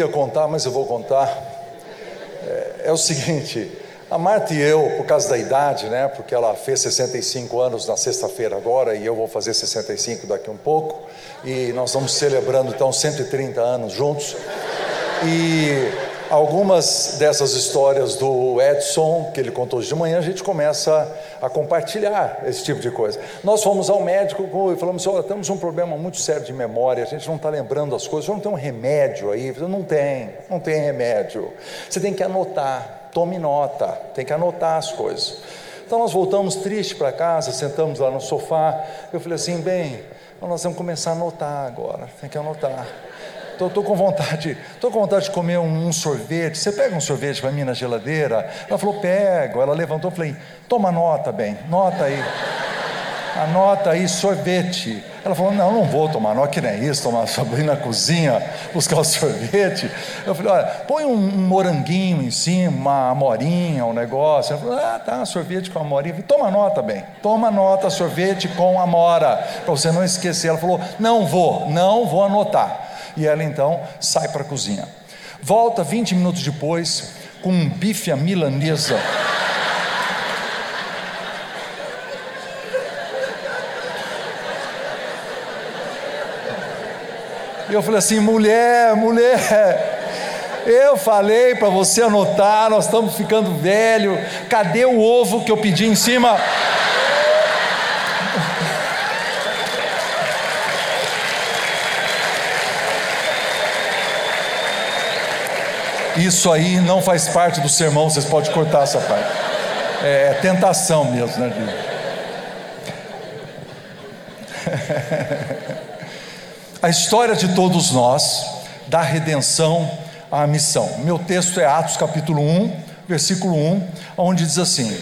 ia contar, mas eu vou contar. É, é, o seguinte: a Marta e eu, por causa da idade, né? Porque ela fez 65 anos na sexta-feira agora e eu vou fazer 65 daqui um pouco. E nós estamos celebrando então 130 anos juntos. E algumas dessas histórias do Edson, que ele contou hoje de manhã, a gente começa a compartilhar esse tipo de coisa. Nós fomos ao médico e falamos: olha, temos um problema muito sério de memória, a gente não está lembrando as coisas, não tem um remédio aí? Não tem, não tem remédio. Você tem que anotar, tome nota, tem que anotar as coisas. Então nós voltamos tristes para casa, sentamos lá no sofá. Eu falei assim: bem, nós vamos começar a anotar agora, tem que anotar. Estou com vontade, estou com vontade de comer um, um sorvete. Você pega um sorvete para mim na geladeira? Ela falou, pego. Ela levantou falei, toma nota, bem, nota aí. Anota aí sorvete. Ela falou: Não, não vou tomar, não, que nem isso, tomar sorvete na cozinha, buscar o sorvete. Eu falei: Olha, põe um, um moranguinho em cima, uma amorinha, um negócio. Ela falou: Ah, tá, sorvete com amorinha. Eu falei, Toma nota, bem, toma nota, sorvete com amora, para você não esquecer. Ela falou: Não vou, não vou anotar e ela então sai para a cozinha. Volta 20 minutos depois com um bife à milanesa. Eu falei assim: mulher, mulher, eu falei para você anotar, nós estamos ficando velho. Cadê o ovo que eu pedi em cima? Isso aí não faz parte do sermão, vocês podem cortar essa parte. É, é tentação mesmo, né, A história de todos nós, da redenção à missão. Meu texto é Atos capítulo 1, versículo 1, onde diz assim: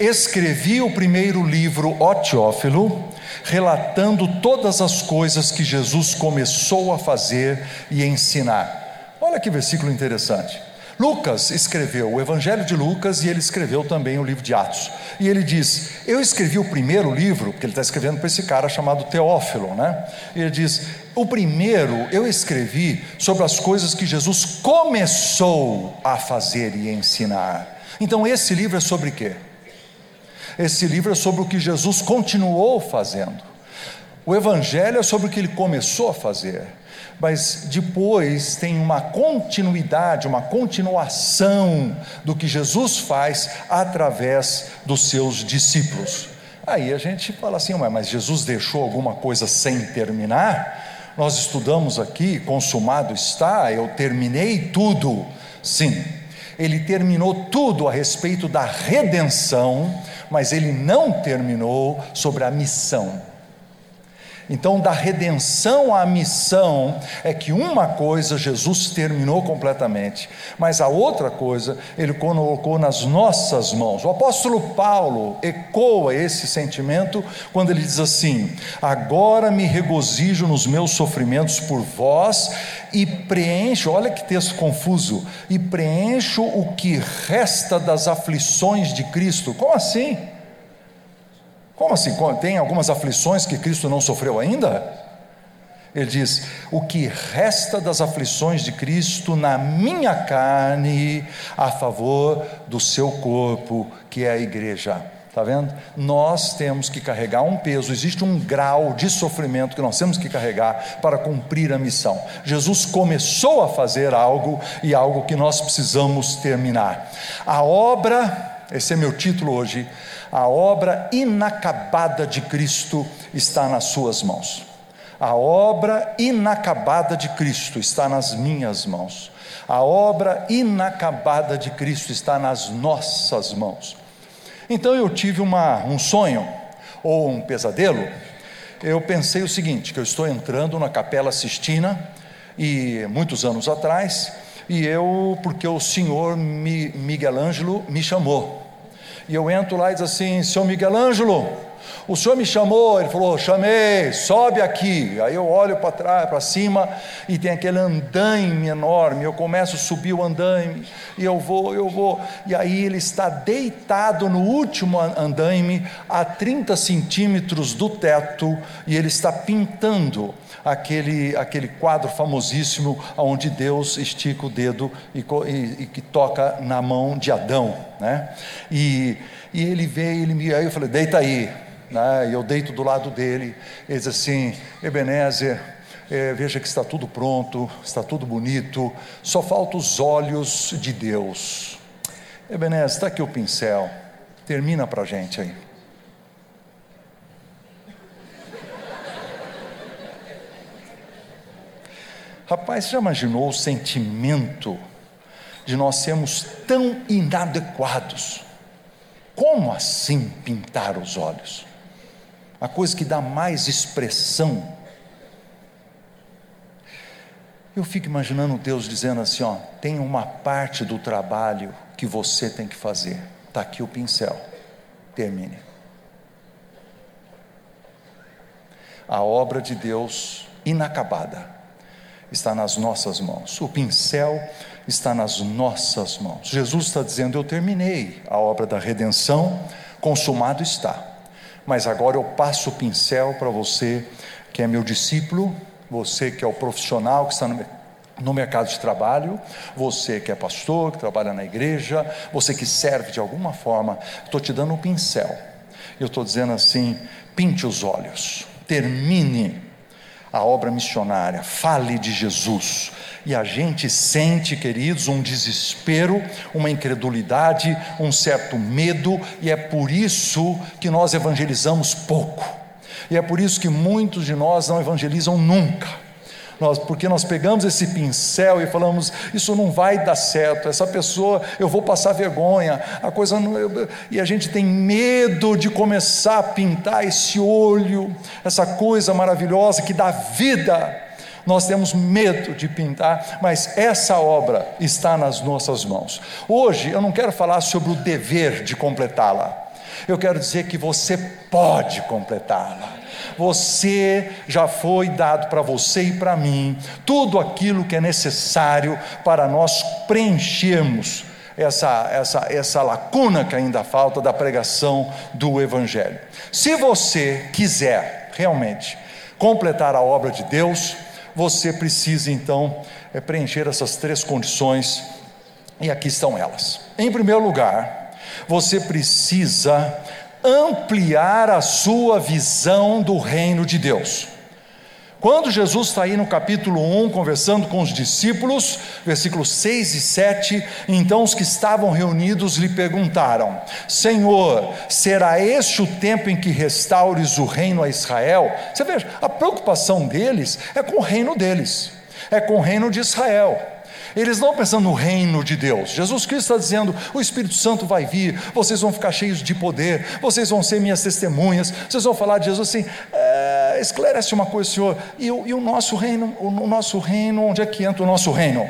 Escrevi o primeiro livro, ó Teófilo, relatando todas as coisas que Jesus começou a fazer e ensinar Olha que versículo interessante. Lucas escreveu o Evangelho de Lucas e ele escreveu também o livro de Atos. E ele diz: Eu escrevi o primeiro livro, porque ele está escrevendo para esse cara chamado Teófilo, né? E ele diz: O primeiro eu escrevi sobre as coisas que Jesus começou a fazer e ensinar. Então esse livro é sobre quê? Esse livro é sobre o que Jesus continuou fazendo. O Evangelho é sobre o que ele começou a fazer mas depois tem uma continuidade, uma continuação do que Jesus faz através dos seus discípulos. Aí a gente fala assim, mas Jesus deixou alguma coisa sem terminar? Nós estudamos aqui, consumado está, eu terminei tudo. Sim, ele terminou tudo a respeito da redenção, mas ele não terminou sobre a missão. Então, da redenção à missão, é que uma coisa Jesus terminou completamente, mas a outra coisa ele colocou nas nossas mãos. O apóstolo Paulo ecoa esse sentimento quando ele diz assim: Agora me regozijo nos meus sofrimentos por vós e preencho, olha que texto confuso, e preencho o que resta das aflições de Cristo. Como assim? Como assim? Tem algumas aflições que Cristo não sofreu ainda? Ele diz: O que resta das aflições de Cristo na minha carne, a favor do seu corpo, que é a igreja. Está vendo? Nós temos que carregar um peso, existe um grau de sofrimento que nós temos que carregar para cumprir a missão. Jesus começou a fazer algo e algo que nós precisamos terminar. A obra, esse é meu título hoje, a obra inacabada de Cristo está nas suas mãos. A obra inacabada de Cristo está nas minhas mãos. A obra inacabada de Cristo está nas nossas mãos. Então eu tive uma, um sonho ou um pesadelo. Eu pensei o seguinte: que eu estou entrando na Capela Sistina e muitos anos atrás, e eu, porque o senhor Miguel Ângelo me chamou e eu entro lá e diz assim: Senhor Miguel Ângelo, O senhor me chamou, ele falou: chamei, sobe aqui. Aí eu olho para trás, para cima, e tem aquele andaime enorme. Eu começo a subir o andaime, e eu vou, eu vou. E aí ele está deitado no último andaime, a 30 centímetros do teto, e ele está pintando aquele, aquele quadro famosíssimo onde Deus estica o dedo e, e, e que toca na mão de Adão. Né? E, e ele veio, ele me, aí eu falei: deita aí né? e eu deito do lado dele, ele diz assim: Ebenezer, é, veja que está tudo pronto, está tudo bonito, só falta os olhos de Deus. Ebenezer, está aqui o pincel, termina para a gente aí. Rapaz, você já imaginou o sentimento de nós sermos tão inadequados? Como assim pintar os olhos? a coisa que dá mais expressão. Eu fico imaginando Deus dizendo assim: ó, tem uma parte do trabalho que você tem que fazer. Está aqui o pincel, termine. A obra de Deus inacabada está nas nossas mãos. O pincel está nas nossas mãos. Jesus está dizendo: Eu terminei a obra da redenção, consumado está mas agora eu passo o pincel para você que é meu discípulo, você que é o profissional que está no, no mercado de trabalho, você que é pastor, que trabalha na igreja, você que serve de alguma forma, estou te dando um pincel. Eu estou dizendo assim: pinte os olhos, termine a obra missionária, fale de Jesus, e a gente sente, queridos, um desespero, uma incredulidade, um certo medo, e é por isso que nós evangelizamos pouco, e é por isso que muitos de nós não evangelizam nunca. Nós, porque nós pegamos esse pincel e falamos, isso não vai dar certo, essa pessoa, eu vou passar vergonha, a coisa não, eu, e a gente tem medo de começar a pintar esse olho, essa coisa maravilhosa que dá vida nós temos medo de pintar, mas essa obra está nas nossas mãos. Hoje eu não quero falar sobre o dever de completá-la, eu quero dizer que você pode completá-la. Você já foi dado para você e para mim tudo aquilo que é necessário para nós preenchermos essa, essa, essa lacuna que ainda falta da pregação do Evangelho. Se você quiser realmente completar a obra de Deus, você precisa então é, preencher essas três condições, e aqui estão elas. Em primeiro lugar, você precisa ampliar a sua visão do reino de Deus. Quando Jesus está aí no capítulo 1, conversando com os discípulos, versículos 6 e 7, então os que estavam reunidos lhe perguntaram: Senhor, será este o tempo em que restaures o reino a Israel? Você veja, a preocupação deles é com o reino deles, é com o reino de Israel. Eles não pensando no reino de Deus. Jesus Cristo está dizendo: o Espírito Santo vai vir, vocês vão ficar cheios de poder, vocês vão ser minhas testemunhas, vocês vão falar de Jesus assim. É, esclarece uma coisa, Senhor, e, o, e o nosso reino, o, o nosso reino, onde é que entra o nosso reino?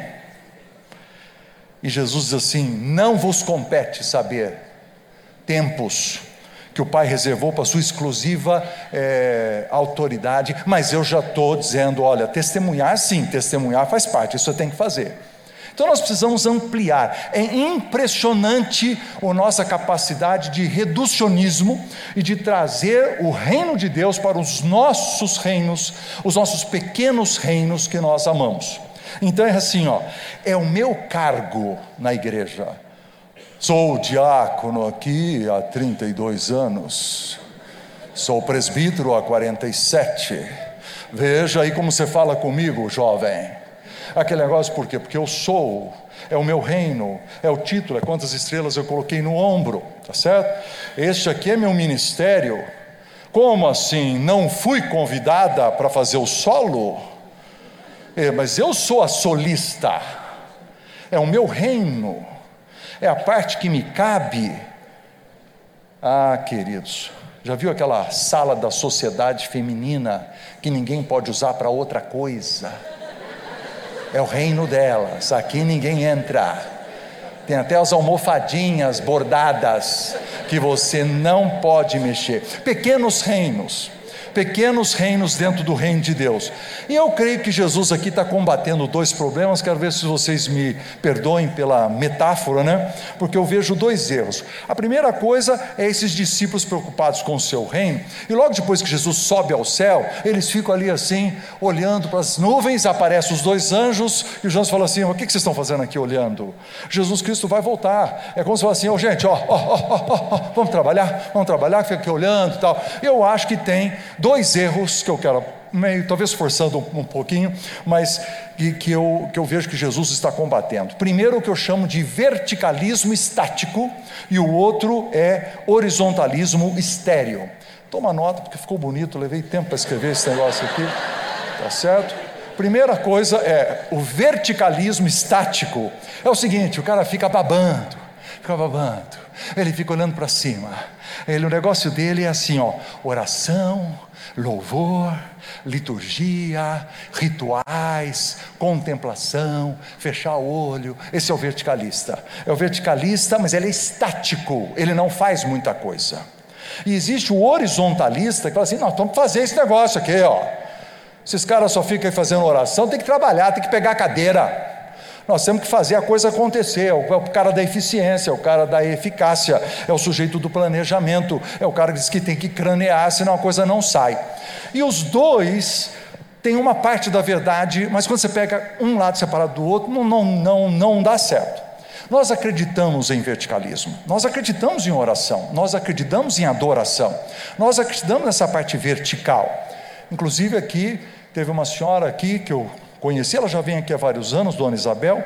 E Jesus diz assim: não vos compete saber tempos que o Pai reservou para sua exclusiva é, autoridade, mas eu já estou dizendo: olha, testemunhar sim, testemunhar faz parte, isso você tem que fazer. Então nós precisamos ampliar. É impressionante a nossa capacidade de reducionismo e de trazer o reino de Deus para os nossos reinos, os nossos pequenos reinos que nós amamos. Então é assim, ó, é o meu cargo na igreja. Sou diácono aqui há 32 anos. Sou presbítero há 47. Veja aí como você fala comigo, jovem. Aquele negócio, por quê? Porque eu sou, é o meu reino, é o título, é quantas estrelas eu coloquei no ombro, tá certo? Este aqui é meu ministério. Como assim? Não fui convidada para fazer o solo? É, mas eu sou a solista, é o meu reino, é a parte que me cabe. Ah, queridos, já viu aquela sala da sociedade feminina que ninguém pode usar para outra coisa? É o reino delas, aqui ninguém entra. Tem até as almofadinhas bordadas que você não pode mexer. Pequenos reinos pequenos reinos dentro do reino de Deus. E eu creio que Jesus aqui está combatendo dois problemas, quero ver se vocês me perdoem pela metáfora, né? Porque eu vejo dois erros. A primeira coisa é esses discípulos preocupados com o seu reino, e logo depois que Jesus sobe ao céu, eles ficam ali assim, olhando para as nuvens, aparecem os dois anjos, e o Jesus fala assim: o que vocês estão fazendo aqui olhando? Jesus Cristo vai voltar. É como se fosse assim, oh, gente, ó, ó, ó, ó, vamos trabalhar, vamos trabalhar, fica aqui olhando e tal. Eu acho que tem dois erros que eu quero, meio, talvez forçando um, pouquinho, mas que, que, eu, que eu vejo que Jesus está combatendo. Primeiro, o que eu chamo de verticalismo estático, e o outro é horizontalismo estéreo. Toma nota, porque ficou bonito, levei tempo para escrever esse negócio aqui, tá certo? Primeira coisa é o verticalismo estático. É o seguinte: o cara fica babando, fica babando, ele fica olhando para cima. Ele, o negócio dele é assim: ó, oração, louvor, liturgia, rituais, contemplação, fechar o olho. Esse é o verticalista. É o verticalista, mas ele é estático, ele não faz muita coisa. E existe o horizontalista que fala assim: nós que fazer esse negócio aqui, ó. Esses caras só ficam aí fazendo oração, tem que trabalhar, tem que pegar a cadeira. Nós temos que fazer a coisa acontecer. É o, é o cara da eficiência, é o cara da eficácia, é o sujeito do planejamento, é o cara que diz que tem que cranear, senão a coisa não sai. E os dois têm uma parte da verdade, mas quando você pega um lado separado do outro, não, não, não, não dá certo. Nós acreditamos em verticalismo, nós acreditamos em oração, nós acreditamos em adoração, nós acreditamos nessa parte vertical. Inclusive aqui, teve uma senhora aqui que eu conheci, ela já vem aqui há vários anos, Dona Isabel,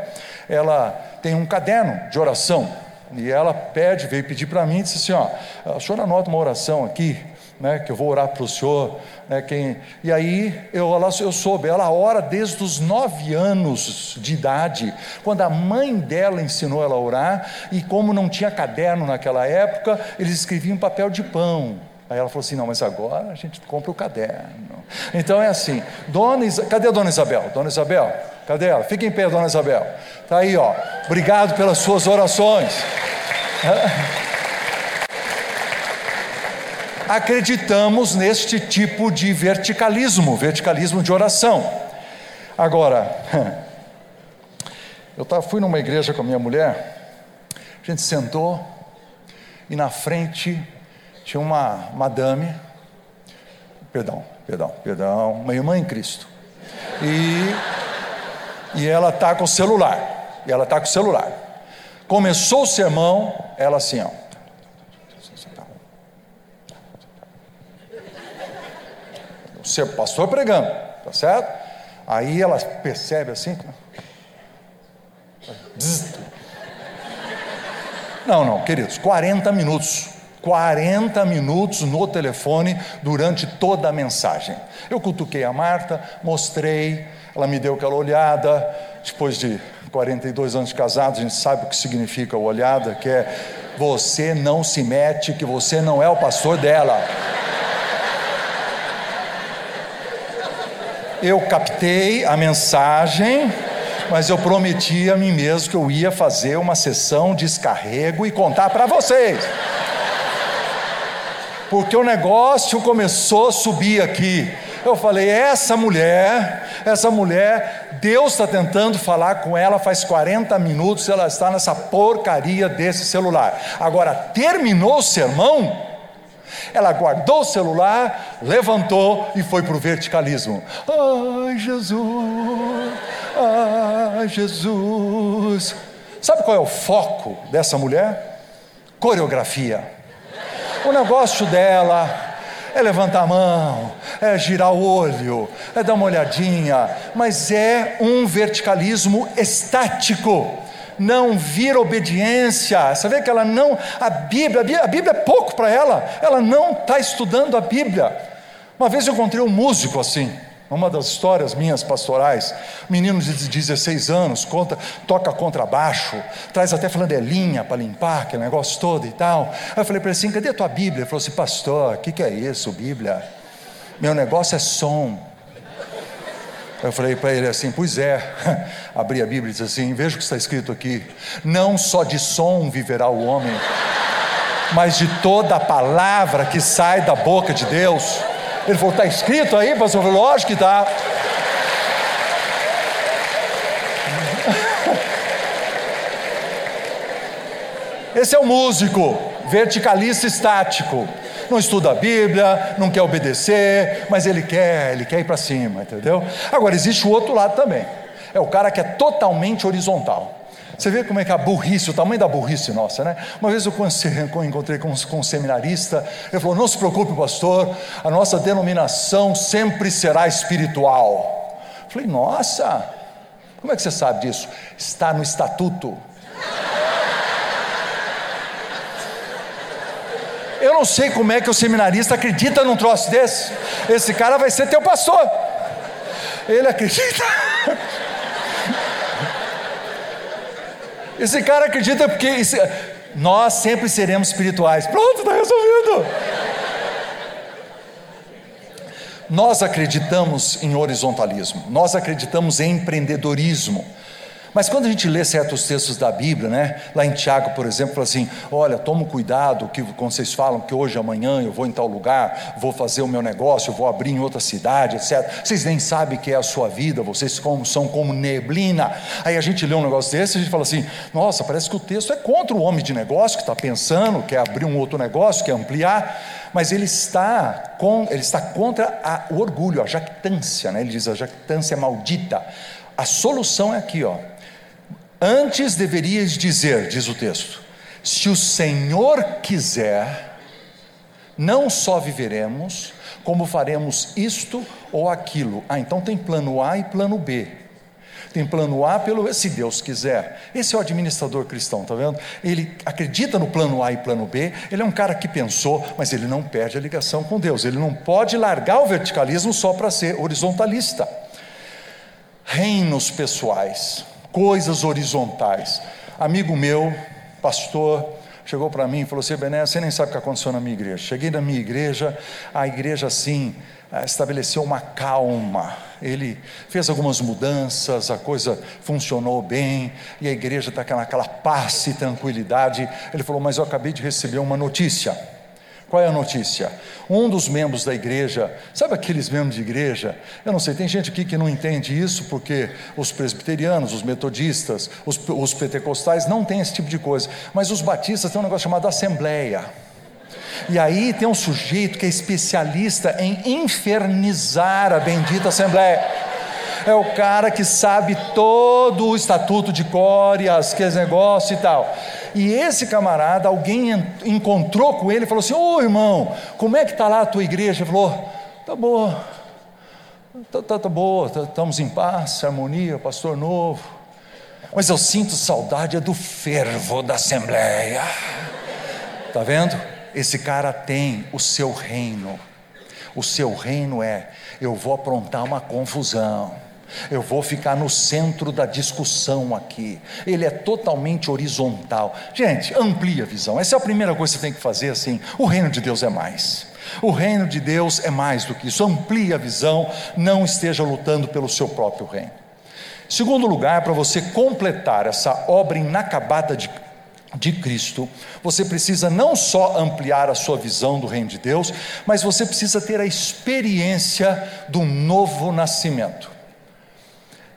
ela tem um caderno de oração, e ela pede, veio pedir para mim, disse assim, ó, a senhora anota uma oração aqui, né, que eu vou orar para o senhor, né, quem... e aí eu, ela, eu soube, ela ora desde os nove anos de idade, quando a mãe dela ensinou ela a orar, e como não tinha caderno naquela época, eles escreviam em papel de pão, Aí ela falou assim: não, mas agora a gente compra o caderno. Então é assim: Dona cadê a dona Isabel? Dona Isabel, cadê ela? Fica em pé, dona Isabel. Está aí, ó. Obrigado pelas suas orações. Acreditamos neste tipo de verticalismo, verticalismo de oração. Agora, eu fui numa igreja com a minha mulher, a gente sentou e na frente tinha uma madame, perdão, perdão, perdão, uma irmã em Cristo. E, e ela está com o celular. E ela está com o celular. Começou o sermão, ela assim, ó. O pastor pregando, tá certo? Aí ela percebe assim. Não, não, queridos, 40 minutos. 40 minutos no telefone durante toda a mensagem. Eu cutuquei a Marta, mostrei, ela me deu aquela olhada. Depois de 42 anos de casado, a gente sabe o que significa a olhada, que é você não se mete, que você não é o pastor dela. Eu captei a mensagem, mas eu prometi a mim mesmo que eu ia fazer uma sessão de descarrego e contar para vocês porque o negócio começou a subir aqui. Eu falei: essa mulher, essa mulher, Deus está tentando falar com ela faz 40 minutos, ela está nessa porcaria desse celular. Agora, terminou o sermão, ela guardou o celular, levantou e foi para o verticalismo. Ai, Jesus, ai, Jesus. Sabe qual é o foco dessa mulher? Coreografia. O negócio dela é levantar a mão, é girar o olho, é dar uma olhadinha, mas é um verticalismo estático. Não vira obediência. Você vê que ela não. A Bíblia, a Bíblia é pouco para ela. Ela não está estudando a Bíblia. Uma vez eu encontrei um músico assim. Uma das histórias minhas pastorais, menino de 16 anos, conta, toca contrabaixo, traz até flanelinha para limpar aquele negócio todo e tal. Aí eu falei para ele assim: cadê a tua Bíblia? Ele falou assim: pastor, o que, que é isso, Bíblia? Meu negócio é som. Eu falei para ele assim: Pois é, abri a Bíblia e disse assim: Veja o que está escrito aqui: Não só de som viverá o homem, mas de toda a palavra que sai da boca de Deus. Ele falou: Está escrito aí, pastor? Eu falei: Lógico que está. Esse é o músico, verticalista estático. Não estuda a Bíblia, não quer obedecer, mas ele quer, ele quer ir para cima, entendeu? Agora existe o outro lado também. É o cara que é totalmente horizontal. Você vê como é que a burrice, o tamanho da burrice nossa, né? Uma vez eu encontrei com, um seminarista, ele falou: Não se preocupe, pastor, a nossa denominação sempre será espiritual. Eu falei: Nossa, como é que você sabe disso? Está no estatuto. Eu não sei como é que o seminarista acredita num troço desse. Esse cara vai ser teu pastor. Ele acredita. Esse cara acredita porque esse... nós sempre seremos espirituais. Pronto, está resolvido. Nós acreditamos em horizontalismo, nós acreditamos em empreendedorismo. Mas quando a gente lê certos textos da Bíblia, né, lá em Tiago, por exemplo, fala assim: olha, toma cuidado que quando vocês falam que hoje, amanhã eu vou em tal lugar, vou fazer o meu negócio, vou abrir em outra cidade, etc. Vocês nem sabem que é a sua vida, vocês são como neblina. Aí a gente lê um negócio desse e a gente fala assim: nossa, parece que o texto é contra o homem de negócio que está pensando, quer abrir um outro negócio, quer ampliar mas ele está, com, ele está contra a, o orgulho, a jactância, né? ele diz a jactância é maldita. A solução é aqui, ó. Antes deverias dizer, diz o texto: se o Senhor quiser, não só viveremos, como faremos isto ou aquilo. Ah, então tem plano A e plano B. Tem plano A pelo se Deus quiser. Esse é o administrador cristão, tá vendo? Ele acredita no plano A e plano B. Ele é um cara que pensou, mas ele não perde a ligação com Deus. Ele não pode largar o verticalismo só para ser horizontalista. Reinos pessoais coisas horizontais. Amigo meu, pastor, chegou para mim e falou assim: Bené, você nem sabe o que aconteceu na minha igreja. Cheguei na minha igreja, a igreja assim eh, estabeleceu uma calma. Ele fez algumas mudanças, a coisa funcionou bem e a igreja está naquela paz e tranquilidade. Ele falou: Mas eu acabei de receber uma notícia. Qual é a notícia? Um dos membros da igreja, sabe aqueles membros de igreja? Eu não sei, tem gente aqui que não entende isso porque os presbiterianos, os metodistas, os, os pentecostais não têm esse tipo de coisa, mas os batistas têm um negócio chamado assembleia. E aí tem um sujeito que é especialista em infernizar a bendita assembleia é o cara que sabe todo o estatuto de Córias, que é negócio e tal. E esse camarada, alguém encontrou com ele e falou assim: Ô irmão, como é que está lá a tua igreja? Ele falou: Tá boa, tá, tá, tá boa, tá, estamos em paz, harmonia, pastor novo. Mas eu sinto saudade do fervo da assembleia. Tá vendo? Esse cara tem o seu reino. O seu reino é: eu vou aprontar uma confusão. Eu vou ficar no centro da discussão aqui. Ele é totalmente horizontal. Gente, amplia a visão. Essa é a primeira coisa que você tem que fazer assim. O reino de Deus é mais. O reino de Deus é mais do que isso. Amplie a visão, não esteja lutando pelo seu próprio reino. Segundo lugar, para você completar essa obra inacabada de de Cristo, você precisa não só ampliar a sua visão do reino de Deus, mas você precisa ter a experiência do novo nascimento.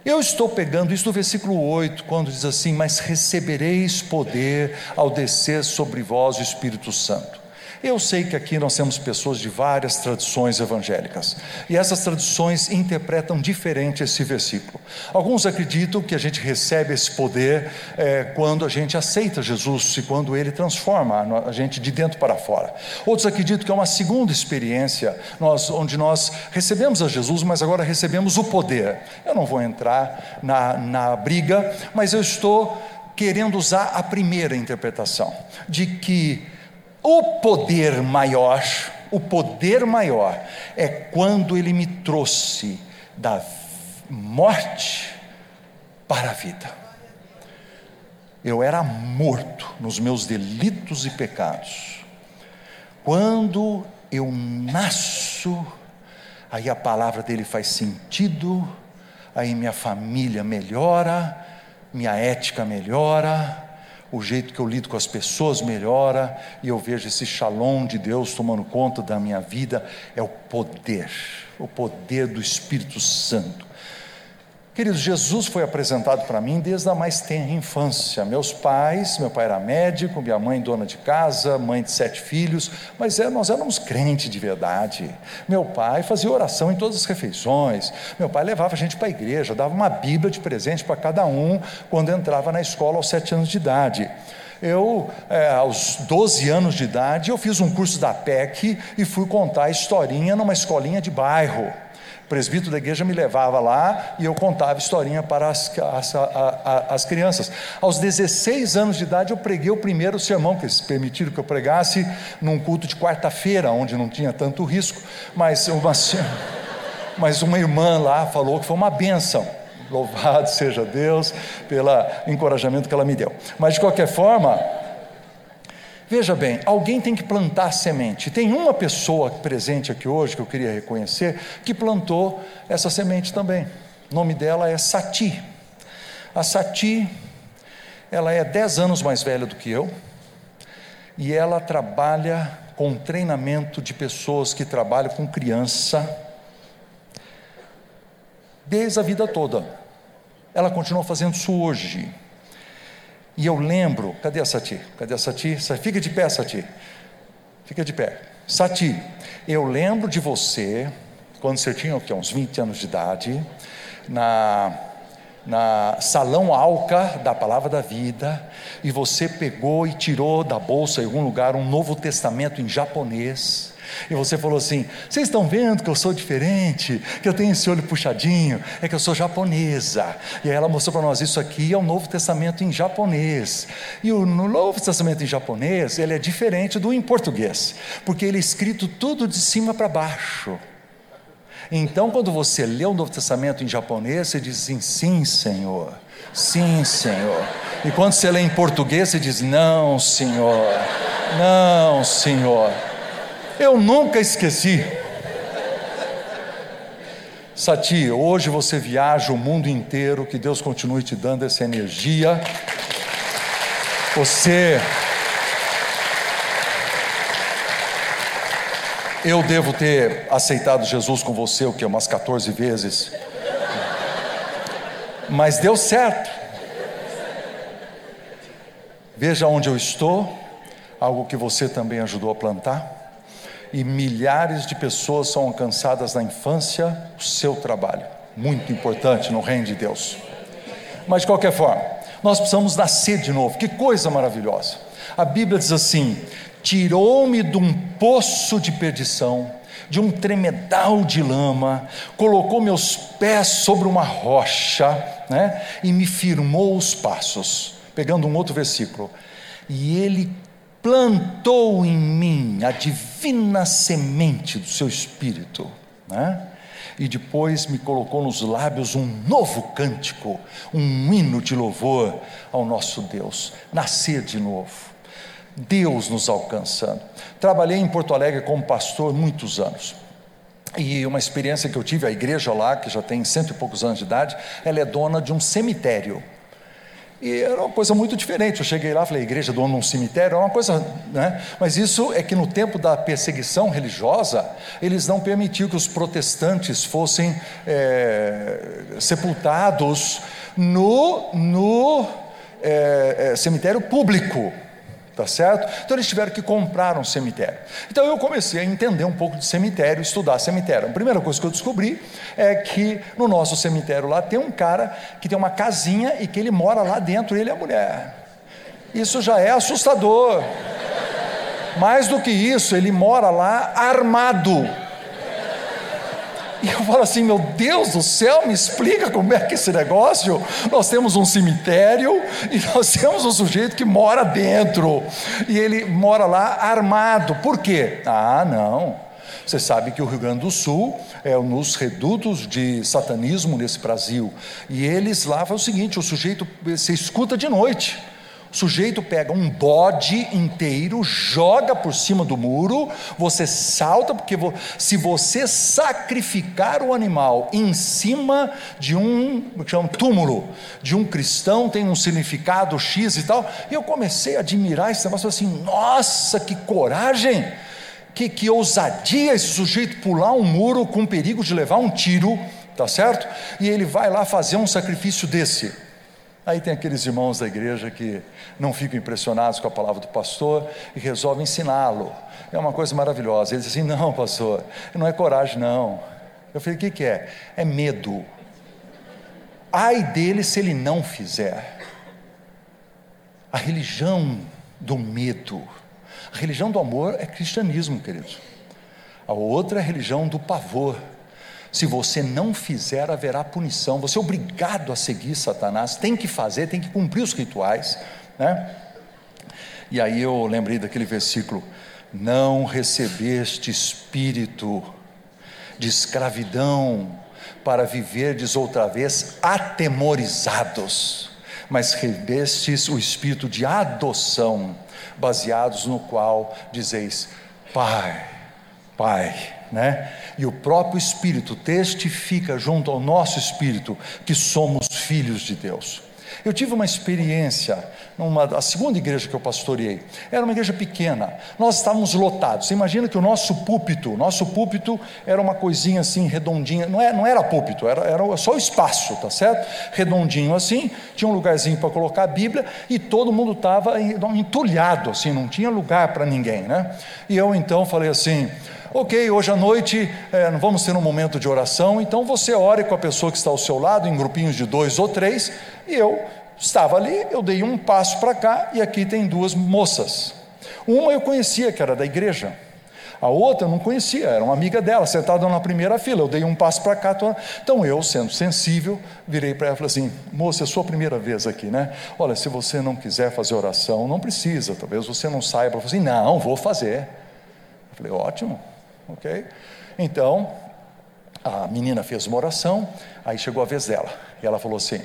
Eu estou pegando isso do versículo 8, quando diz assim: Mas recebereis poder ao descer sobre vós o Espírito Santo. Eu sei que aqui nós temos pessoas de várias tradições evangélicas e essas tradições interpretam diferente esse versículo. Alguns acreditam que a gente recebe esse poder é, quando a gente aceita Jesus e quando ele transforma a gente de dentro para fora. Outros acreditam que é uma segunda experiência nós, onde nós recebemos a Jesus, mas agora recebemos o poder. Eu não vou entrar na, na briga, mas eu estou querendo usar a primeira interpretação de que o poder maior, o poder maior é quando ele me trouxe da morte para a vida. Eu era morto nos meus delitos e pecados. Quando eu nasço, aí a palavra dele faz sentido, aí minha família melhora, minha ética melhora, o jeito que eu lido com as pessoas melhora, e eu vejo esse shalom de Deus tomando conta da minha vida, é o poder, o poder do Espírito Santo. Queridos, Jesus foi apresentado para mim desde a mais tenra infância. Meus pais, meu pai era médico, minha mãe dona de casa, mãe de sete filhos, mas é, nós éramos crentes de verdade. Meu pai fazia oração em todas as refeições. Meu pai levava a gente para a igreja, dava uma Bíblia de presente para cada um quando entrava na escola aos sete anos de idade. Eu, é, aos 12 anos de idade, eu fiz um curso da PEC e fui contar a historinha numa escolinha de bairro presbítero da igreja me levava lá e eu contava historinha para as, as, as, crianças. Aos 16 anos de idade, eu preguei o primeiro sermão, que eles permitiram que eu pregasse num culto de quarta-feira, onde não tinha tanto risco, mas uma, mas uma irmã lá falou que foi uma benção. Louvado seja Deus pelo encorajamento que ela me deu. Mas de qualquer forma, Veja bem, alguém tem que plantar semente. Tem uma pessoa presente aqui hoje que eu queria reconhecer que plantou essa semente também. O nome dela é Sati. A Sati, ela é 10 anos mais velha do que eu e ela trabalha com treinamento de pessoas que trabalham com criança desde a vida toda. Ela continua fazendo isso hoje. E eu lembro, cadê a Sati? Cadê a Sati? Fica de pé, Sati. Fica de pé. Sati, eu lembro de você, quando você tinha o quê? uns 20 anos de idade, na, na salão Alca da Palavra da Vida, e você pegou e tirou da bolsa em algum lugar um Novo Testamento em japonês e você falou assim: vocês estão vendo que eu sou diferente, que eu tenho esse olho puxadinho, é que eu sou japonesa. E aí ela mostrou para nós: isso aqui é o Novo Testamento em japonês. E o Novo Testamento em japonês, ele é diferente do em português, porque ele é escrito tudo de cima para baixo. Então, quando você lê o Novo Testamento em japonês, você diz assim: sim, Senhor, sim, Senhor. E quando você lê em português, você diz: não, Senhor, não, Senhor. Eu nunca esqueci. Sati, hoje você viaja o mundo inteiro, que Deus continue te dando essa energia. Você. Eu devo ter aceitado Jesus com você, o que? Umas 14 vezes. Mas deu certo. Veja onde eu estou, algo que você também ajudou a plantar e milhares de pessoas são alcançadas na infância, o seu trabalho. Muito importante no reino de Deus. Mas de qualquer forma, nós precisamos nascer de novo. Que coisa maravilhosa. A Bíblia diz assim: tirou-me de um poço de perdição, de um tremedal de lama, colocou meus pés sobre uma rocha, né, e me firmou os passos. Pegando um outro versículo. E ele plantou em mim a divina semente do seu espírito, né? e depois me colocou nos lábios um novo cântico, um hino de louvor ao nosso Deus. Nascer de novo, Deus nos alcançando. Trabalhei em Porto Alegre como pastor muitos anos. E uma experiência que eu tive, a igreja lá, que já tem cento e poucos anos de idade, ela é dona de um cemitério. E era uma coisa muito diferente. Eu cheguei lá, falei, igreja dono um cemitério, era uma coisa, né? Mas isso é que no tempo da perseguição religiosa, eles não permitiam que os protestantes fossem é, sepultados no, no é, é, cemitério público tá certo? Então eles tiveram que comprar um cemitério. Então eu comecei a entender um pouco de cemitério, estudar cemitério. A primeira coisa que eu descobri é que no nosso cemitério lá tem um cara que tem uma casinha e que ele mora lá dentro, ele é mulher. Isso já é assustador. Mais do que isso, ele mora lá armado. E eu falo assim, meu Deus do céu, me explica como é que é esse negócio. Nós temos um cemitério e nós temos um sujeito que mora dentro. E ele mora lá armado. Por quê? Ah, não. Você sabe que o Rio Grande do Sul é um dos redutos de satanismo nesse Brasil. E eles lá fazem o seguinte: o sujeito se escuta de noite. O sujeito pega um bode inteiro, joga por cima do muro, você salta, porque se você sacrificar o animal em cima de um, chama, túmulo, de um cristão, tem um significado X e tal. E eu comecei a admirar esse negócio assim, nossa, que coragem! Que, que ousadia esse sujeito pular um muro com perigo de levar um tiro, tá certo? E ele vai lá fazer um sacrifício desse. Aí tem aqueles irmãos da igreja que não ficam impressionados com a palavra do pastor e resolvem ensiná-lo. É uma coisa maravilhosa. Ele diz assim: não, pastor, não é coragem, não. Eu falei: o que, que é? É medo. Ai dele se ele não fizer. A religião do medo, a religião do amor é cristianismo, queridos. A outra é a religião do pavor se você não fizer, haverá punição. Você é obrigado a seguir Satanás, tem que fazer, tem que cumprir os rituais. Né? E aí eu lembrei daquele versículo: Não recebeste espírito de escravidão para viverdes outra vez atemorizados, mas recebestes o espírito de adoção, baseados no qual dizeis: Pai, Pai né? E o próprio Espírito testifica junto ao nosso espírito que somos filhos de Deus. Eu tive uma experiência numa a segunda igreja que eu pastoreei. Era uma igreja pequena. Nós estávamos lotados. Você imagina que o nosso púlpito, nosso púlpito era uma coisinha assim redondinha. Não é, não era púlpito, era, era só o espaço, tá certo? Redondinho assim. Tinha um lugarzinho para colocar a Bíblia e todo mundo estava entulhado assim. Não tinha lugar para ninguém, né? E eu então falei assim Ok, hoje à noite é, vamos ter um momento de oração, então você ore com a pessoa que está ao seu lado, em grupinhos de dois ou três, e eu estava ali, eu dei um passo para cá, e aqui tem duas moças. Uma eu conhecia, que era da igreja, a outra eu não conhecia, era uma amiga dela, sentada na primeira fila. Eu dei um passo para cá. Então eu, sendo sensível, virei para ela e falei assim: moça, é sua primeira vez aqui, né? Olha, se você não quiser fazer oração, não precisa. Talvez você não saiba. Eu falei assim: não, vou fazer. Eu falei: ótimo ok? Então, a menina fez uma oração, aí chegou a vez dela, e ela falou assim: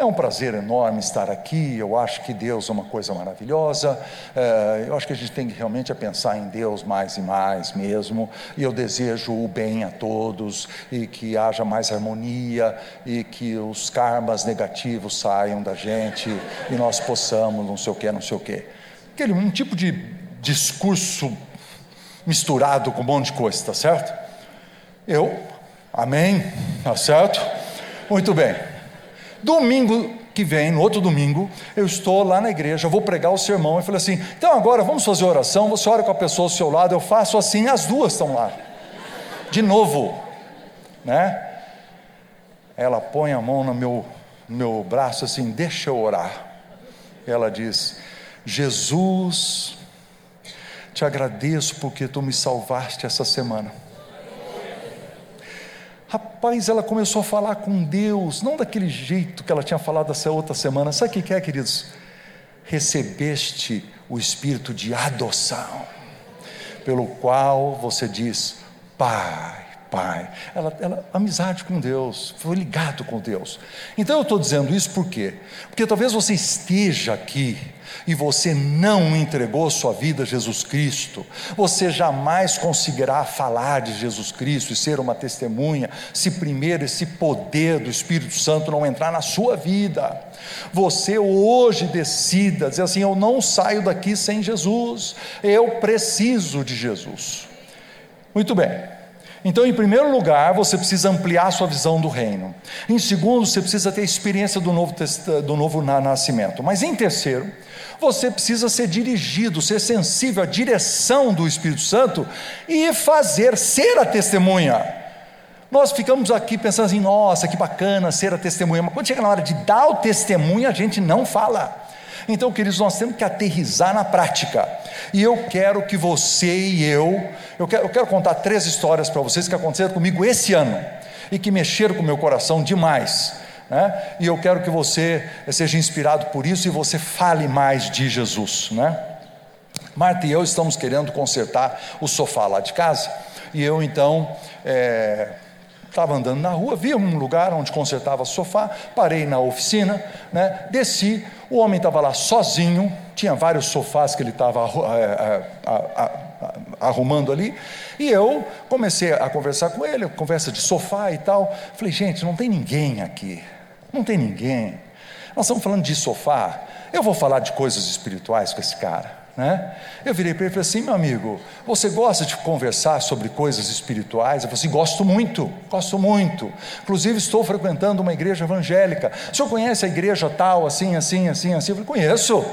é um prazer enorme estar aqui. Eu acho que Deus é uma coisa maravilhosa. É, eu acho que a gente tem que realmente pensar em Deus mais e mais mesmo. E eu desejo o bem a todos e que haja mais harmonia e que os karmas negativos saiam da gente e nós possamos, não sei o que, não sei o que. Aquele um tipo de discurso misturado com um monte de coisa, tá certo? Eu, amém, tá certo? Muito bem. Domingo que vem, no outro domingo, eu estou lá na igreja, vou pregar o sermão e falei assim: então agora vamos fazer oração. Você ora com a pessoa ao seu lado, eu faço assim, as duas estão lá. De novo, né? Ela põe a mão no meu, no meu braço assim, deixa eu orar. Ela diz: Jesus te agradeço porque tu me salvaste essa semana. Rapaz, ela começou a falar com Deus, não daquele jeito que ela tinha falado essa outra semana. Sabe o que é, queridos? Recebeste o espírito de adoção, pelo qual você diz, Pai, Pai. Ela, ela, amizade com Deus, foi ligado com Deus. Então eu estou dizendo isso por quê? Porque talvez você esteja aqui e você não entregou sua vida a Jesus Cristo, você jamais conseguirá falar de Jesus Cristo e ser uma testemunha se primeiro esse poder do Espírito Santo não entrar na sua vida. Você hoje decida dizer assim: eu não saio daqui sem Jesus, eu preciso de Jesus. Muito bem. Então, em primeiro lugar, você precisa ampliar sua visão do reino. Em segundo, você precisa ter experiência do novo, do novo nascimento. Mas em terceiro, você precisa ser dirigido, ser sensível à direção do Espírito Santo e fazer ser a testemunha. Nós ficamos aqui pensando assim, nossa, que bacana ser a testemunha, mas quando chega na hora de dar o testemunho, a gente não fala. Então, queridos, nós temos que aterrizar na prática. E eu quero que você e eu, eu quero, eu quero contar três histórias para vocês que aconteceram comigo esse ano e que mexeram com o meu coração demais. Né? E eu quero que você seja inspirado por isso e você fale mais de Jesus. Né? Marta e eu estamos querendo consertar o sofá lá de casa, e eu então é, estava andando na rua, vi um lugar onde consertava sofá, parei na oficina, né, desci, o homem estava lá sozinho, tinha vários sofás que ele estava é, é, arrumando ali, e eu comecei a conversar com ele, conversa de sofá e tal. Falei, gente, não tem ninguém aqui, não tem ninguém. Nós estamos falando de sofá, eu vou falar de coisas espirituais com esse cara. Né? Eu virei para ele e falei assim: meu amigo, você gosta de conversar sobre coisas espirituais? Eu falei assim: gosto muito, gosto muito. Inclusive, estou frequentando uma igreja evangélica. O senhor conhece a igreja tal, assim, assim, assim, assim? Eu falei: conheço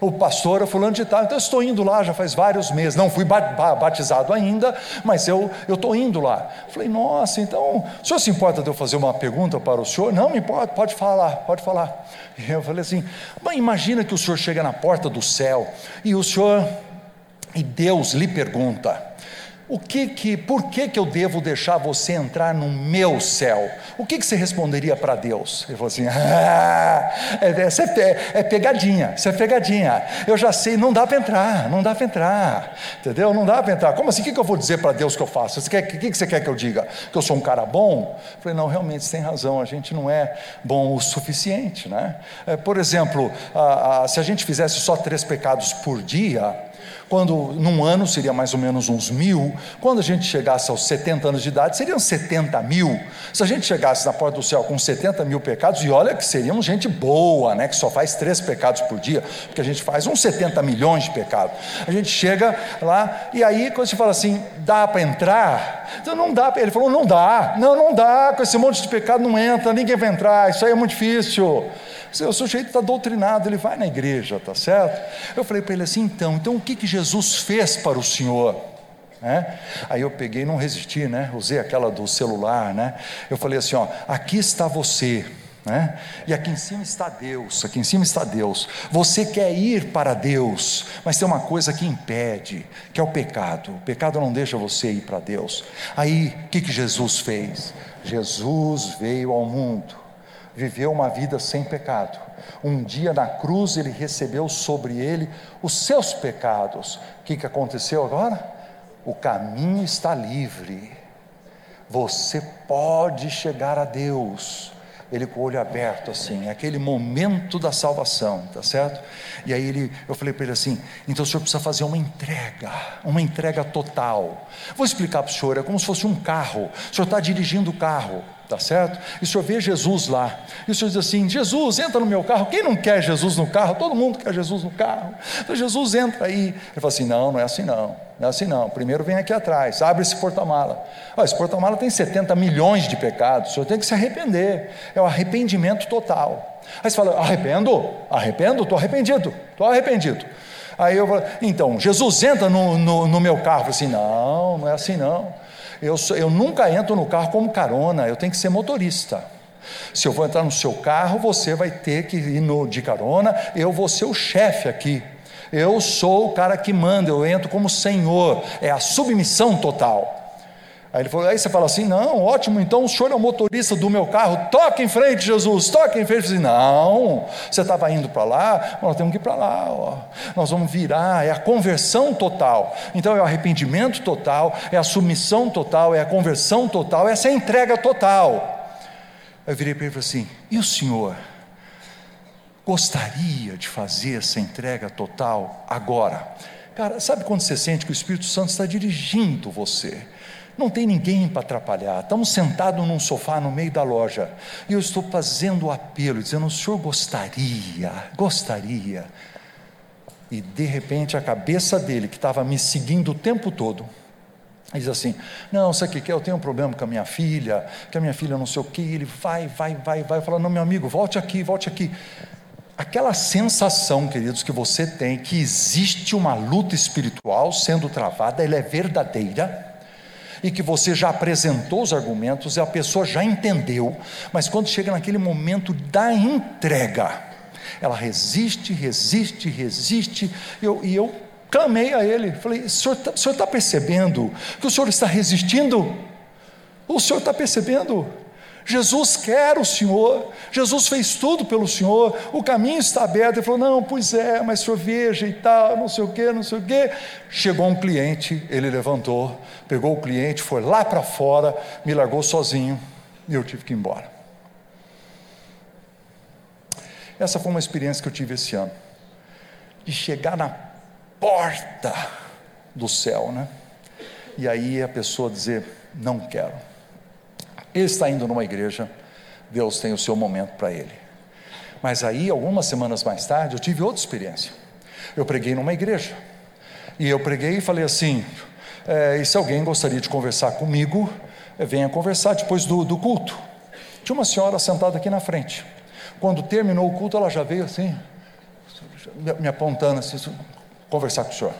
o pastor é fulano de tal, então eu estou indo lá já faz vários meses, não fui batizado ainda, mas eu estou indo lá. Falei, nossa, então, o senhor se importa de eu fazer uma pergunta para o senhor? Não, me importa, pode falar, pode falar. E eu falei assim, mas imagina que o senhor chega na porta do céu e o senhor, e Deus lhe pergunta, o que que, por que que eu devo deixar você entrar no meu céu? O que que você responderia para Deus? Ele falou assim, ah, é, é, é, pegadinha, isso é pegadinha, eu já sei, não dá para entrar, não dá para entrar, entendeu? Não dá para entrar, como assim, o que, que eu vou dizer para Deus que eu faço? O que, que, que você quer que eu diga? Que eu sou um cara bom? Eu falei, não, realmente, você tem razão, a gente não é bom o suficiente, né? É, por exemplo, a, a, se a gente fizesse só três pecados por dia, quando num ano seria mais ou menos uns mil, quando a gente chegasse aos 70 anos de idade, seriam 70 mil. Se a gente chegasse na porta do céu com 70 mil pecados, e olha que seriam gente boa, né, que só faz três pecados por dia, porque a gente faz uns 70 milhões de pecados. A gente chega lá, e aí quando você fala assim, dá para entrar? Então não dá, ele falou, não dá, não, não dá, com esse monte de pecado não entra, ninguém vai entrar, isso aí é muito difícil. O sujeito está doutrinado, ele vai na igreja, tá certo? Eu falei para ele assim, então, então o que, que Jesus fez para o senhor? É? Aí eu peguei, não resisti, né? Usei aquela do celular, né? Eu falei assim, ó, aqui está você, né? E aqui em cima está Deus, aqui em cima está Deus. Você quer ir para Deus, mas tem uma coisa que impede, que é o pecado. O pecado não deixa você ir para Deus. Aí, o que, que Jesus fez? Jesus veio ao mundo viveu uma vida sem pecado. Um dia na cruz ele recebeu sobre ele os seus pecados. O que, que aconteceu agora? O caminho está livre. Você pode chegar a Deus. Ele com o olho aberto assim, é aquele momento da salvação, tá certo? E aí ele, eu falei para ele assim: então o senhor precisa fazer uma entrega, uma entrega total. Vou explicar para o senhor, é como se fosse um carro. O senhor está dirigindo o carro. Tá certo? E o senhor vê Jesus lá. E o senhor diz assim: Jesus, entra no meu carro. Quem não quer Jesus no carro? Todo mundo quer Jesus no carro. Então Jesus entra aí. Ele fala assim: não, não é assim não. Não é assim não. Primeiro vem aqui atrás, abre esse porta-mala. Ah, esse porta-mala tem 70 milhões de pecados. O senhor tem que se arrepender. É o arrependimento total. Aí você fala: arrependo? Arrependo? Estou arrependido. Estou arrependido. Aí eu falo: então, Jesus entra no, no, no meu carro. Eu falo assim: não, não é assim não. Eu, eu nunca entro no carro como carona, eu tenho que ser motorista. Se eu vou entrar no seu carro, você vai ter que ir no, de carona, eu vou ser o chefe aqui. Eu sou o cara que manda, eu entro como senhor, é a submissão total. Aí ele falou, aí você fala assim, não, ótimo, então o senhor é o motorista do meu carro, toque em frente, Jesus, toque em frente. Eu não, você estava indo para lá, nós temos que ir para lá, ó. nós vamos virar, é a conversão total. Então é o arrependimento total, é a submissão total, é a conversão total, essa é a entrega total. Eu virei para ele e falei assim, e o senhor? Gostaria de fazer essa entrega total agora? Cara, sabe quando você sente que o Espírito Santo está dirigindo você? Não tem ninguém para atrapalhar. Estamos sentados num sofá no meio da loja. E eu estou fazendo o apelo, dizendo: o senhor gostaria, gostaria. E de repente a cabeça dele, que estava me seguindo o tempo todo, diz assim: Não, sabe o que é? Eu tenho um problema com a minha filha, que a minha filha não sei o que. Ele vai, vai, vai, vai. Fala: Não, meu amigo, volte aqui, volte aqui. Aquela sensação, queridos, que você tem que existe uma luta espiritual sendo travada, ela é verdadeira e que você já apresentou os argumentos e a pessoa já entendeu, mas quando chega naquele momento da entrega, ela resiste, resiste, resiste, eu, e eu clamei a ele, falei: o senhor está tá percebendo que o senhor está resistindo? O senhor está percebendo? Jesus quer o Senhor, Jesus fez tudo pelo Senhor, o caminho está aberto. Ele falou: Não, pois é, mas senhor veja e tal, não sei o que, não sei o que. Chegou um cliente, ele levantou, pegou o cliente, foi lá para fora, me largou sozinho e eu tive que ir embora. Essa foi uma experiência que eu tive esse ano, de chegar na porta do céu, né? E aí a pessoa dizer: Não quero ele está indo numa igreja, Deus tem o seu momento para ele. Mas aí, algumas semanas mais tarde, eu tive outra experiência. Eu preguei numa igreja. E eu preguei e falei assim: é, e se alguém gostaria de conversar comigo, é, venha conversar depois do, do culto. Tinha uma senhora sentada aqui na frente. Quando terminou o culto, ela já veio assim, me apontando assim, conversar com o senhor.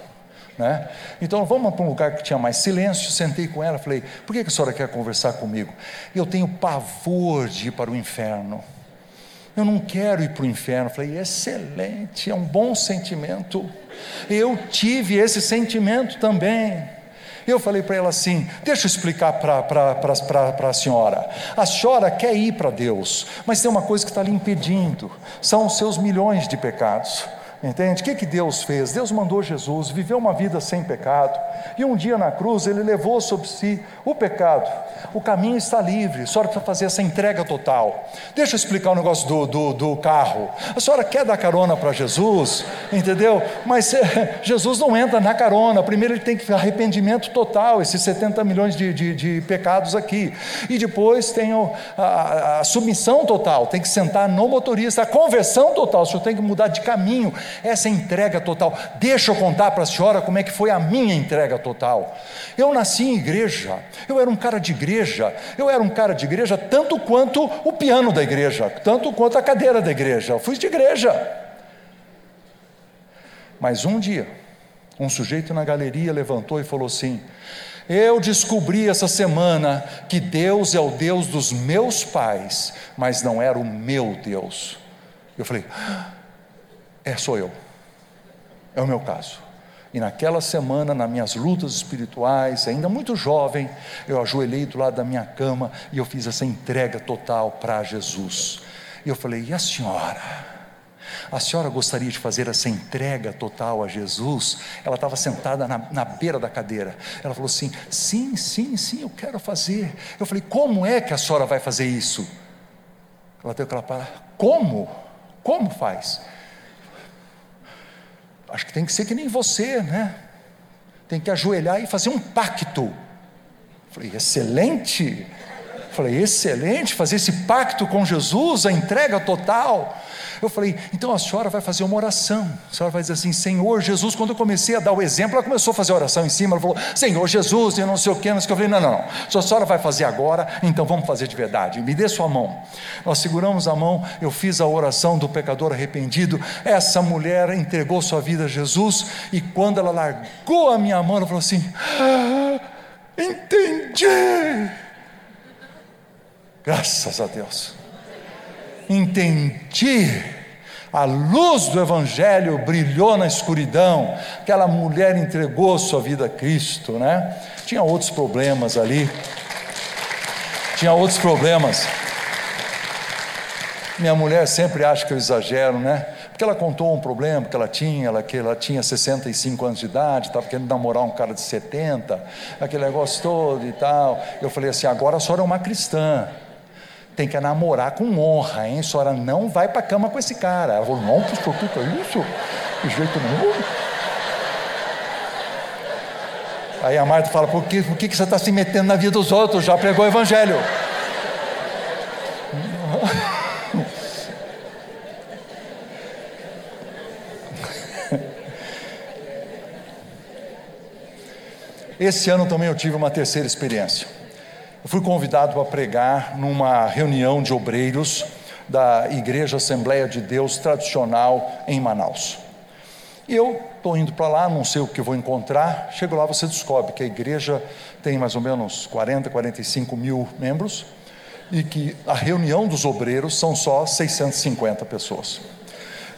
Né? Então vamos para um lugar que tinha mais silêncio. Sentei com ela, falei: Por que a senhora quer conversar comigo? Eu tenho pavor de ir para o inferno. Eu não quero ir para o inferno. Falei: Excelente, é um bom sentimento. Eu tive esse sentimento também. Eu falei para ela assim: deixa eu explicar para a senhora. A senhora quer ir para Deus, mas tem uma coisa que está lhe impedindo: são os seus milhões de pecados. Entende? O que, que Deus fez? Deus mandou Jesus, viveu uma vida sem pecado, e um dia na cruz ele levou sobre si o pecado. O caminho está livre, a senhora precisa fazer essa entrega total. Deixa eu explicar o negócio do, do, do carro. A senhora quer dar carona para Jesus, entendeu? Mas é, Jesus não entra na carona, primeiro ele tem que arrependimento total, esses 70 milhões de, de, de pecados aqui, e depois tem o, a, a submissão total, tem que sentar no motorista, a conversão total, o senhor tem que mudar de caminho essa entrega total. Deixa eu contar para a senhora como é que foi a minha entrega total. Eu nasci em igreja, eu era um cara de igreja, eu era um cara de igreja tanto quanto o piano da igreja, tanto quanto a cadeira da igreja. Eu fui de igreja. Mas um dia, um sujeito na galeria levantou e falou assim: eu descobri essa semana que Deus é o Deus dos meus pais, mas não era o meu Deus. Eu falei, é, sou eu. É o meu caso. E naquela semana, nas minhas lutas espirituais, ainda muito jovem, eu ajoelhei do lado da minha cama e eu fiz essa entrega total para Jesus. E eu falei: e a senhora? A senhora gostaria de fazer essa entrega total a Jesus? Ela estava sentada na, na beira da cadeira. Ela falou assim: sim, sim, sim, eu quero fazer. Eu falei: como é que a senhora vai fazer isso? Ela deu aquela palavra: como? Como faz? Acho que tem que ser que nem você, né? Tem que ajoelhar e fazer um pacto. Falei, excelente. Falei, excelente, fazer esse pacto com Jesus, a entrega total. Eu falei, então a senhora vai fazer uma oração. A senhora vai dizer assim: Senhor Jesus. Quando eu comecei a dar o exemplo, ela começou a fazer oração em cima. Ela falou: Senhor Jesus, e não sei o que. O que. Eu falei: Não, não, não. Se a senhora vai fazer agora, então vamos fazer de verdade. Me dê sua mão. Nós seguramos a mão. Eu fiz a oração do pecador arrependido. Essa mulher entregou sua vida a Jesus. E quando ela largou a minha mão, ela falou assim: ah, Entendi. Graças a Deus entendi. A luz do Evangelho brilhou na escuridão. Aquela mulher entregou sua vida a Cristo, né? Tinha outros problemas ali. Tinha outros problemas. Minha mulher sempre acha que eu exagero, né? Porque ela contou um problema que ela tinha, ela, que ela tinha 65 anos de idade, estava querendo namorar um cara de 70, aquele negócio todo e tal. Eu falei assim: agora a senhora é uma cristã tem que namorar com honra, hein? A senhora não vai para cama com esse cara. Ela falou, não, pastor, que é isso? De jeito nenhum. Aí a Marta fala, por que, por que você está se metendo na vida dos outros? Já pregou o evangelho. Esse ano também eu tive uma terceira experiência. Fui convidado para pregar numa reunião de obreiros da Igreja Assembleia de Deus tradicional em Manaus. E eu estou indo para lá, não sei o que vou encontrar. Chego lá, você descobre que a igreja tem mais ou menos 40, 45 mil membros e que a reunião dos obreiros são só 650 pessoas.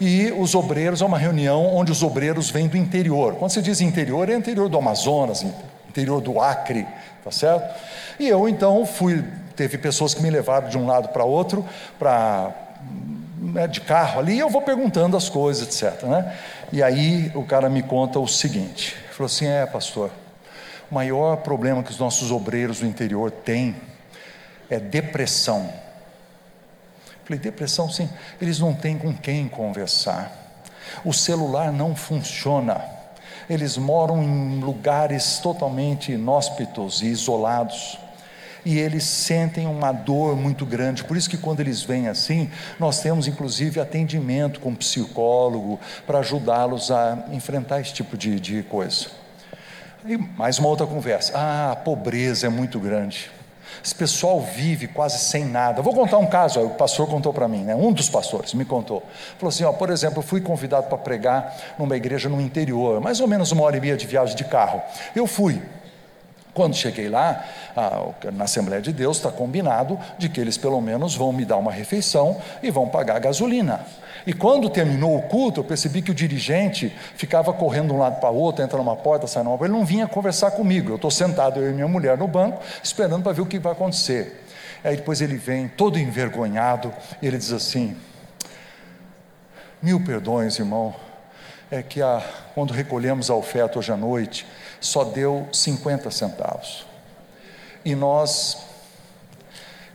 E os obreiros é uma reunião onde os obreiros vêm do interior. Quando se diz interior, é interior do Amazonas, interior do Acre, tá certo? E eu então fui teve pessoas que me levaram de um lado para outro, para né, de carro ali, e eu vou perguntando as coisas, etc. Né? E aí o cara me conta o seguinte: falou assim, é, pastor, o maior problema que os nossos obreiros do interior têm é depressão. Falei, depressão sim, eles não têm com quem conversar. O celular não funciona. Eles moram em lugares totalmente inóspitos e isolados e eles sentem uma dor muito grande. Por isso que quando eles vêm assim, nós temos inclusive atendimento com psicólogo para ajudá-los a enfrentar esse tipo de, de coisa. E mais uma outra conversa. Ah, a pobreza é muito grande. Esse pessoal vive quase sem nada. Vou contar um caso, o pastor contou para mim, né? um dos pastores me contou. Falou assim: ó, por exemplo, eu fui convidado para pregar numa igreja no interior, mais ou menos uma hora e meia de viagem de carro. Eu fui. Quando cheguei lá, na Assembleia de Deus está combinado de que eles pelo menos vão me dar uma refeição e vão pagar a gasolina. E quando terminou o culto, eu percebi que o dirigente ficava correndo de um lado para o outro, entra numa porta, sai numa porta, ele não vinha conversar comigo. Eu estou sentado, eu e minha mulher no banco, esperando para ver o que vai acontecer. Aí depois ele vem, todo envergonhado, e ele diz assim: Mil perdões, irmão, é que a, quando recolhemos a oferta hoje à noite, só deu 50 centavos. E nós,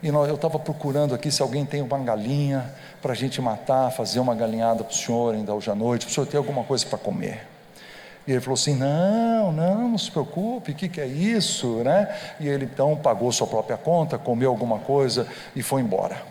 e nós eu estava procurando aqui se alguém tem uma galinha para a gente matar, fazer uma galinhada para o senhor ainda hoje à noite, para o senhor ter alguma coisa para comer. E ele falou assim: não, não, não se preocupe, o que, que é isso? Né? E ele então pagou sua própria conta, comeu alguma coisa e foi embora.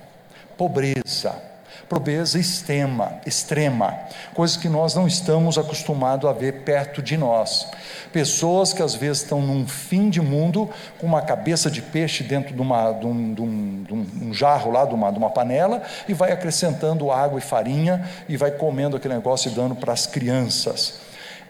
Pobreza pobreza extrema, extrema, coisas que nós não estamos acostumados a ver perto de nós. Pessoas que às vezes estão num fim de mundo com uma cabeça de peixe dentro de, uma, de, um, de, um, de um, jarro lá, de uma, de uma panela, e vai acrescentando água e farinha e vai comendo aquele negócio e dando para as crianças.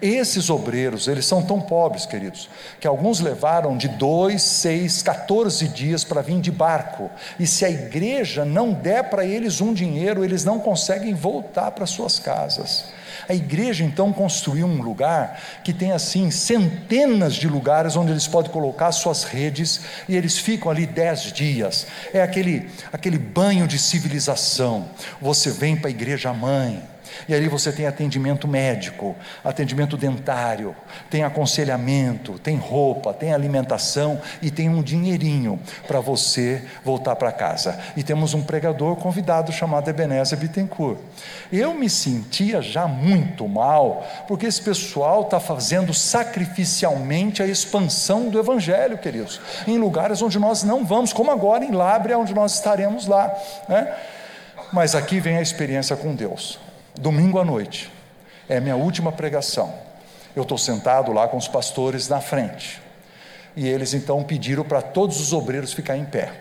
Esses obreiros, eles são tão pobres, queridos, que alguns levaram de dois, seis, 14 dias para vir de barco. E se a igreja não der para eles um dinheiro, eles não conseguem voltar para suas casas. A igreja então construiu um lugar que tem assim centenas de lugares onde eles podem colocar suas redes e eles ficam ali dez dias. É aquele, aquele banho de civilização. Você vem para a igreja mãe e ali você tem atendimento médico, atendimento dentário, tem aconselhamento, tem roupa, tem alimentação e tem um dinheirinho para você voltar para casa. E temos um pregador convidado chamado Ebenezer Bittencourt. Eu me sentia já muito mal, porque esse pessoal está fazendo sacrificialmente a expansão do Evangelho, queridos, em lugares onde nós não vamos, como agora em Lábrea, onde nós estaremos lá. Né? Mas aqui vem a experiência com Deus domingo à noite, é minha última pregação. Eu estou sentado lá com os pastores na frente. E eles então pediram para todos os obreiros ficarem em pé.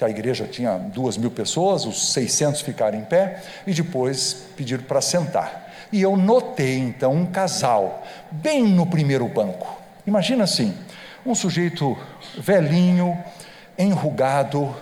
A igreja tinha duas mil pessoas, os 600 ficaram em pé, e depois pediram para sentar. E eu notei então um casal, bem no primeiro banco. Imagina assim: um sujeito velhinho, enrugado,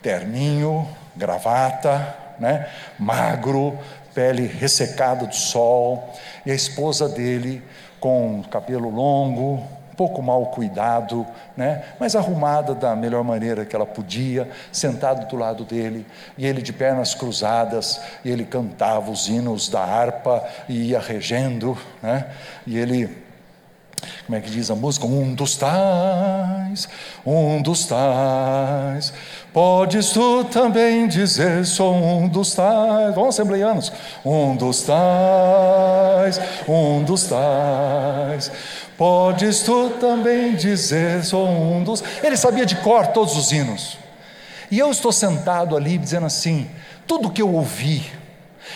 terninho, gravata, né, magro, pele ressecada do sol, e a esposa dele com cabelo longo, um pouco mal cuidado, né? mas arrumada da melhor maneira que ela podia, sentado do lado dele, e ele de pernas cruzadas, e ele cantava os hinos da harpa e ia regendo, né? e ele como é que diz a música? Um dos tais, um dos tais. Podes tu também dizer, sou um dos tais. Vamos, assembleianos. Um dos tais, um dos tais. Podes tu também dizer, sou um dos. Ele sabia de cor todos os hinos. E eu estou sentado ali dizendo assim: tudo que eu ouvi,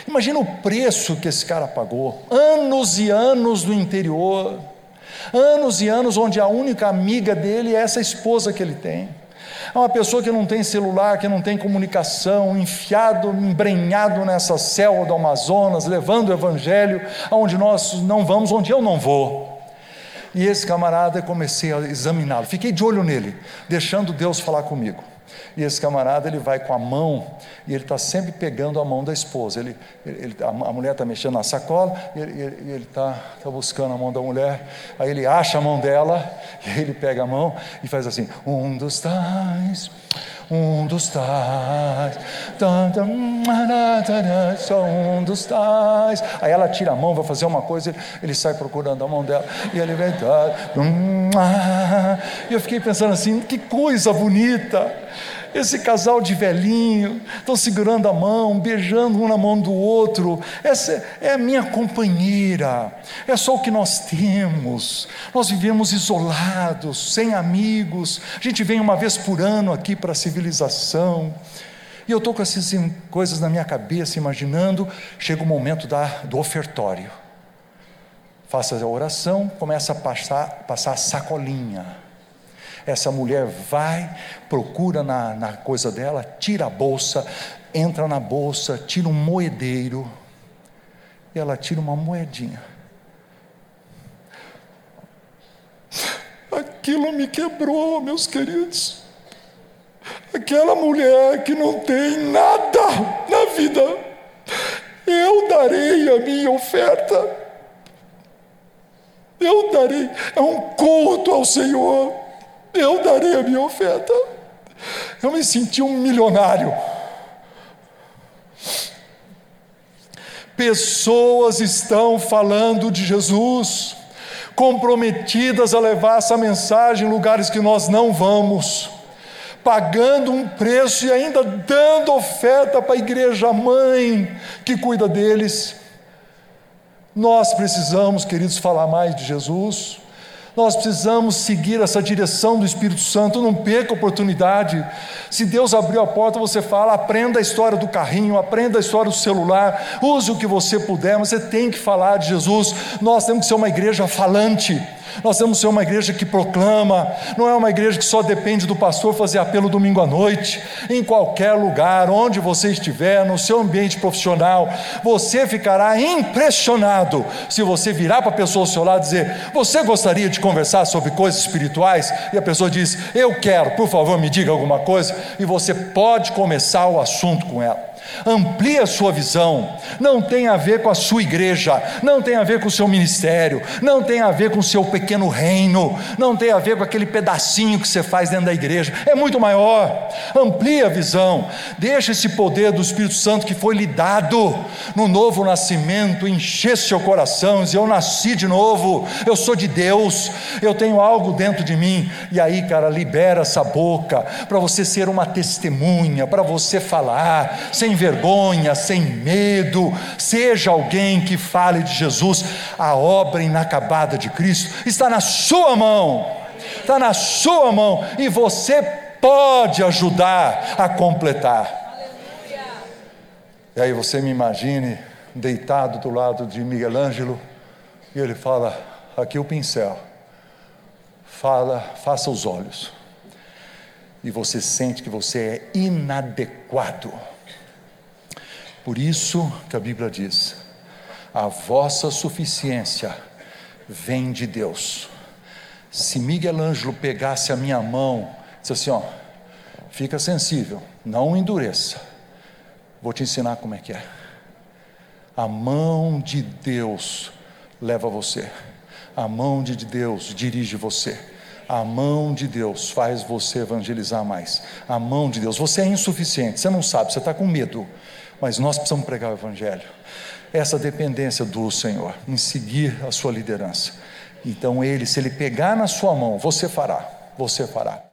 Imagina o preço que esse cara pagou, anos e anos do interior, Anos e anos onde a única amiga dele é essa esposa que ele tem. É uma pessoa que não tem celular, que não tem comunicação, enfiado, embrenhado nessa selva do Amazonas, levando o evangelho aonde nós não vamos, onde eu não vou. E esse camarada, comecei a examiná-lo, fiquei de olho nele, deixando Deus falar comigo. E esse camarada ele vai com a mão e ele está sempre pegando a mão da esposa. Ele, ele a, mulher está mexendo na sacola e ele está tá buscando a mão da mulher. Aí ele acha a mão dela e ele pega a mão e faz assim: um dos tais, um dos tais, só um dos tais. Aí ela tira a mão, vai fazer uma coisa, ele, ele sai procurando a mão dela e ele vem. E eu fiquei pensando assim: que coisa bonita. Esse casal de velhinho, estão segurando a mão, beijando um na mão do outro. Essa é a minha companheira. É só o que nós temos. Nós vivemos isolados, sem amigos. A gente vem uma vez por ano aqui para a civilização. E eu estou com essas coisas na minha cabeça, imaginando. Chega o momento da, do ofertório. Faça a oração, começa a passar, passar a sacolinha essa mulher vai, procura na, na coisa dela, tira a bolsa, entra na bolsa, tira um moedeiro, e ela tira uma moedinha. Aquilo me quebrou, meus queridos. Aquela mulher que não tem nada na vida, eu darei a minha oferta. Eu darei, é um culto ao Senhor eu darei a minha oferta. Eu me senti um milionário. Pessoas estão falando de Jesus, comprometidas a levar essa mensagem em lugares que nós não vamos, pagando um preço e ainda dando oferta para a igreja mãe que cuida deles. Nós precisamos, queridos, falar mais de Jesus. Nós precisamos seguir essa direção do Espírito Santo, não perca a oportunidade. Se Deus abriu a porta, você fala, aprenda a história do carrinho, aprenda a história do celular, use o que você puder, mas você tem que falar de Jesus. Nós temos que ser uma igreja falante. Nós temos que ser uma igreja que proclama, não é uma igreja que só depende do pastor fazer apelo domingo à noite. Em qualquer lugar, onde você estiver, no seu ambiente profissional, você ficará impressionado se você virar para a pessoa ao seu lado e dizer: Você gostaria de conversar sobre coisas espirituais? E a pessoa diz: Eu quero, por favor, me diga alguma coisa. E você pode começar o assunto com ela amplie a sua visão, não tem a ver com a sua igreja, não tem a ver com o seu ministério, não tem a ver com o seu pequeno reino, não tem a ver com aquele pedacinho que você faz dentro da igreja, é muito maior. Amplie a visão, deixa esse poder do Espírito Santo que foi lhe dado no novo nascimento encher seu coração, dizer: Eu nasci de novo, eu sou de Deus, eu tenho algo dentro de mim, e aí, cara, libera essa boca para você ser uma testemunha, para você falar, sem vergonha, sem medo, seja alguém que fale de Jesus, a obra inacabada de Cristo está na sua mão, está na sua mão, e você pode ajudar a completar. E aí você me imagine deitado do lado de Miguel Ângelo, e ele fala: aqui o pincel, fala, faça os olhos. E você sente que você é inadequado por isso que a Bíblia diz: a vossa suficiência vem de Deus. Se Miguel Ângelo pegasse a minha mão, disse assim: ó, fica sensível, não endureça. Vou te ensinar como é que é. A mão de Deus leva você. A mão de Deus dirige você. A mão de Deus faz você evangelizar mais. A mão de Deus. Você é insuficiente, você não sabe, você está com medo mas nós precisamos pregar o Evangelho. Essa dependência do Senhor, em seguir a sua liderança. Então, Ele, se Ele pegar na sua mão, você fará, você fará.